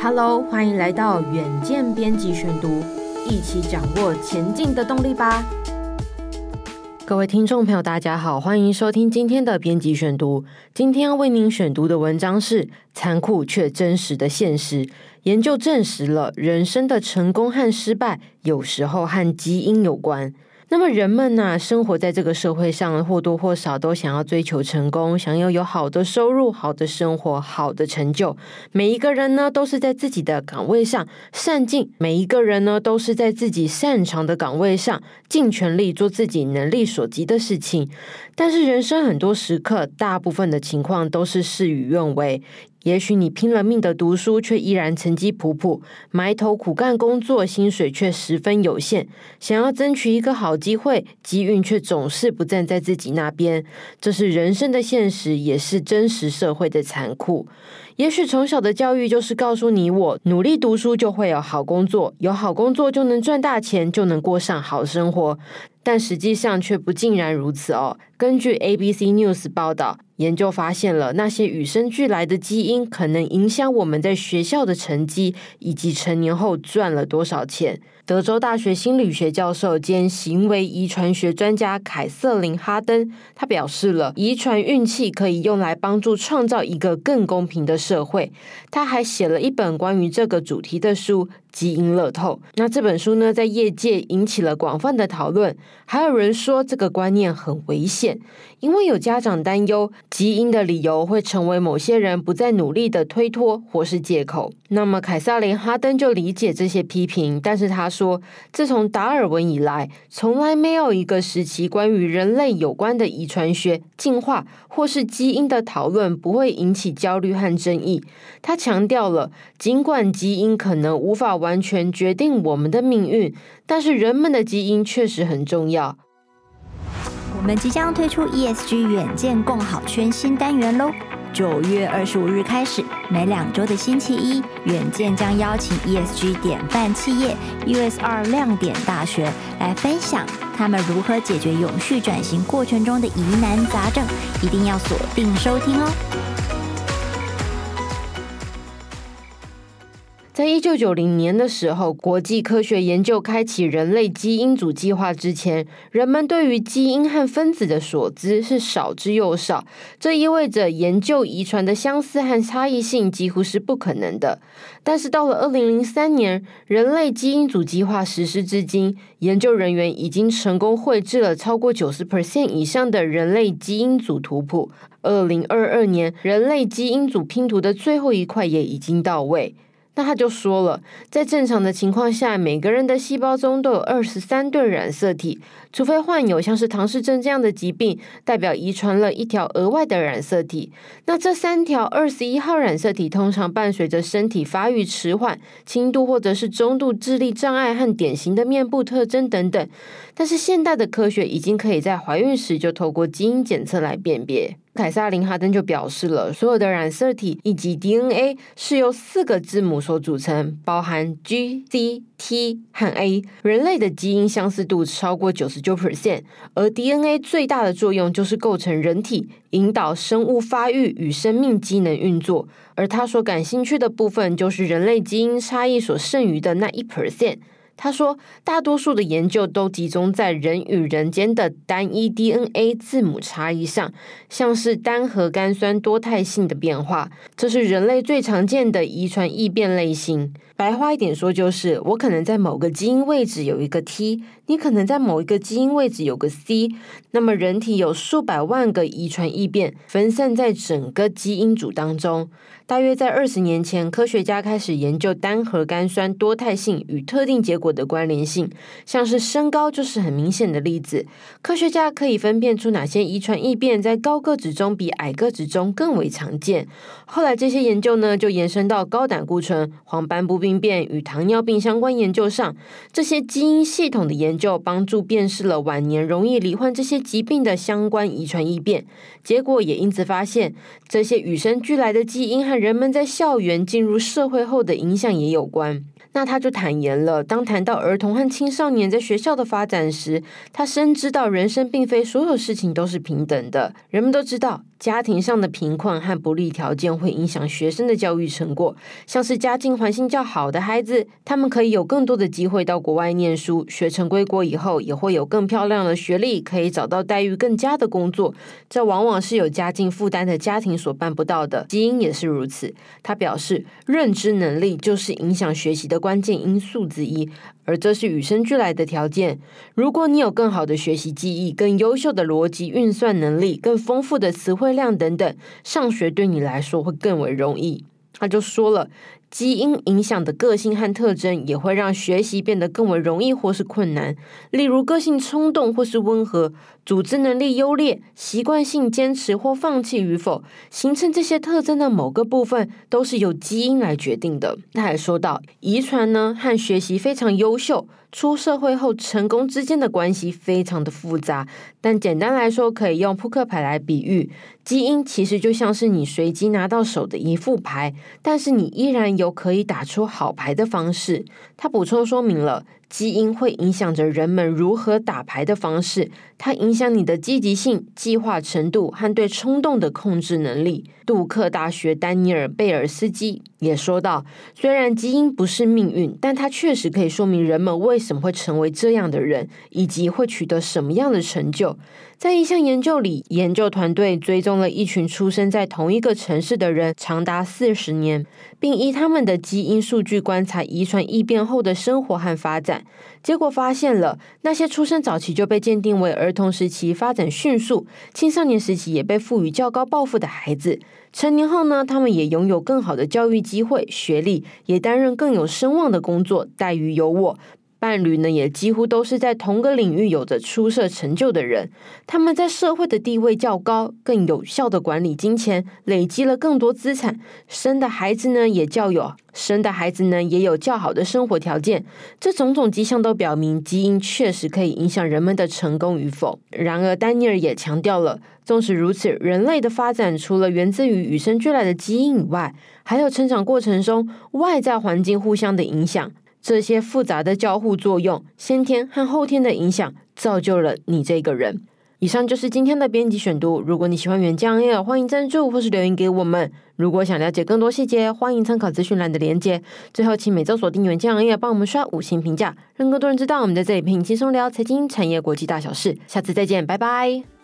Hello，欢迎来到远见编辑选读，一起掌握前进的动力吧。各位听众朋友，大家好，欢迎收听今天的编辑选读。今天要为您选读的文章是《残酷却真实的现实》。研究证实了，人生的成功和失败有时候和基因有关。那么人们呢、生活在这个社会上，或多或少都想要追求成功，想要有好的收入、好的生活、好的成就。每一个人呢，都是在自己的岗位上善尽；每一个人呢，都是在自己擅长的岗位上尽全力做自己能力所及的事情。但是人生很多时刻，大部分的情况都是事与愿违。也许你拼了命的读书，却依然成绩普普；埋头苦干工作，薪水却十分有限。想要争取一个好机会，机运却总是不站在自己那边。这是人生的现实，也是真实社会的残酷。也许从小的教育就是告诉你我：努力读书就会有好工作，有好工作就能赚大钱，就能过上好生活。但实际上却不尽然如此哦。根据 ABC News 报道，研究发现了那些与生俱来的基因可能影响我们在学校的成绩，以及成年后赚了多少钱。德州大学心理学教授兼行为遗传学专家凯瑟琳·哈登，他表示了遗传运气可以用来帮助创造一个更公平的社会。他还写了一本关于这个主题的书《基因乐透》。那这本书呢，在业界引起了广泛的讨论，还有人说这个观念很危险，因为有家长担忧基因的理由会成为某些人不再努力的推脱或是借口。那么凯瑟琳·哈登就理解这些批评，但是他。说，自从达尔文以来，从来没有一个时期关于人类有关的遗传学、进化或是基因的讨论不会引起焦虑和争议。他强调了，尽管基因可能无法完全决定我们的命运，但是人们的基因确实很重要。我们即将推出 ESG 远见共好圈新单元喽！九月二十五日开始，每两周的星期一，远见将邀请 ESG 典范企业 USR 亮点大学来分享他们如何解决永续转型过程中的疑难杂症，一定要锁定收听哦。在一九九零年的时候，国际科学研究开启人类基因组计划之前，人们对于基因和分子的所知是少之又少。这意味着研究遗传的相似和差异性几乎是不可能的。但是到了二零零三年，人类基因组计划实施至今，研究人员已经成功绘制了超过九十 percent 以上的人类基因组图谱。二零二二年，人类基因组拼图的最后一块也已经到位。那他就说了，在正常的情况下，每个人的细胞中都有二十三对染色体，除非患有像是唐氏症这样的疾病，代表遗传了一条额外的染色体。那这三条二十一号染色体通常伴随着身体发育迟缓、轻度或者是中度智力障碍和典型的面部特征等等。但是现代的科学已经可以在怀孕时就透过基因检测来辨别。凯撒·林·哈登就表示了，所有的染色体以及 DNA 是由四个字母所组成，包含 G、C、T 和 A。人类的基因相似度超过九十九 percent，而 DNA 最大的作用就是构成人体，引导生物发育与生命机能运作。而他所感兴趣的部分，就是人类基因差异所剩余的那一 percent。他说，大多数的研究都集中在人与人间的单一 DNA 字母差异上，像是单核苷酸多态性的变化，这是人类最常见的遗传异变类型。白话一点说，就是我可能在某个基因位置有一个 T，你可能在某一个基因位置有个 C。那么，人体有数百万个遗传异变，分散在整个基因组当中。大约在二十年前，科学家开始研究单核苷酸多态性与特定结果的关联性，像是身高就是很明显的例子。科学家可以分辨出哪些遗传异变在高个子中比矮个子中更为常见。后来，这些研究呢就延伸到高胆固醇、黄斑部病变与糖尿病相关研究上。这些基因系统的研究帮助辨识了晚年容易罹患这些疾病的相关遗传异变。结果也因此发现，这些与生俱来的基因和人们在校园进入社会后的影响也有关。那他就坦言了，当谈到儿童和青少年在学校的发展时，他深知到人生并非所有事情都是平等的。人们都知道，家庭上的贫困和不利条件会影响学生的教育成果。像是家境环境较好的孩子，他们可以有更多的机会到国外念书，学成归国以后也会有更漂亮的学历，可以找到待遇更佳的工作。这往往是有家境负担的家庭所办不到的。基因也是如此。他表示，认知能力就是影响学习的关键因素之一。而这是与生俱来的条件。如果你有更好的学习记忆、更优秀的逻辑运算能力、更丰富的词汇量等等，上学对你来说会更为容易。他就说了。基因影响的个性和特征也会让学习变得更为容易或是困难。例如，个性冲动或是温和，组织能力优劣，习惯性坚持或放弃与否，形成这些特征的某个部分都是由基因来决定的。他还说到，遗传呢和学习非常优秀。出社会后成功之间的关系非常的复杂，但简单来说，可以用扑克牌来比喻，基因其实就像是你随机拿到手的一副牌，但是你依然有可以打出好牌的方式。他补充说明了。基因会影响着人们如何打牌的方式，它影响你的积极性、计划程度和对冲动的控制能力。杜克大学丹尼尔·贝尔斯基也说到：“虽然基因不是命运，但它确实可以说明人们为什么会成为这样的人，以及会取得什么样的成就。”在一项研究里，研究团队追踪了一群出生在同一个城市的人长达四十年，并依他们的基因数据观察遗传异变后的生活和发展。结果发现了，那些出生早期就被鉴定为儿童时期发展迅速、青少年时期也被赋予较高抱负的孩子，成年后呢，他们也拥有更好的教育机会、学历，也担任更有声望的工作，待遇优渥。伴侣呢，也几乎都是在同个领域有着出色成就的人。他们在社会的地位较高，更有效地管理金钱，累积了更多资产。生的孩子呢，也较有生的孩子呢，也有较好的生活条件。这种种迹象都表明，基因确实可以影响人们的成功与否。然而，丹尼尔也强调了，纵使如此，人类的发展除了源自于与生俱来的基因以外，还有成长过程中外在环境互相的影响。这些复杂的交互作用，先天和后天的影响，造就了你这个人。以上就是今天的编辑选读。如果你喜欢远见 Air，欢迎赞助或是留言给我们。如果想了解更多细节，欢迎参考资讯栏的连接。最后，请每周锁定远见 Air，帮我们刷五星评价，让更多人知道我们在这里陪你轻松聊财经、产业、国际大小事。下次再见，拜拜。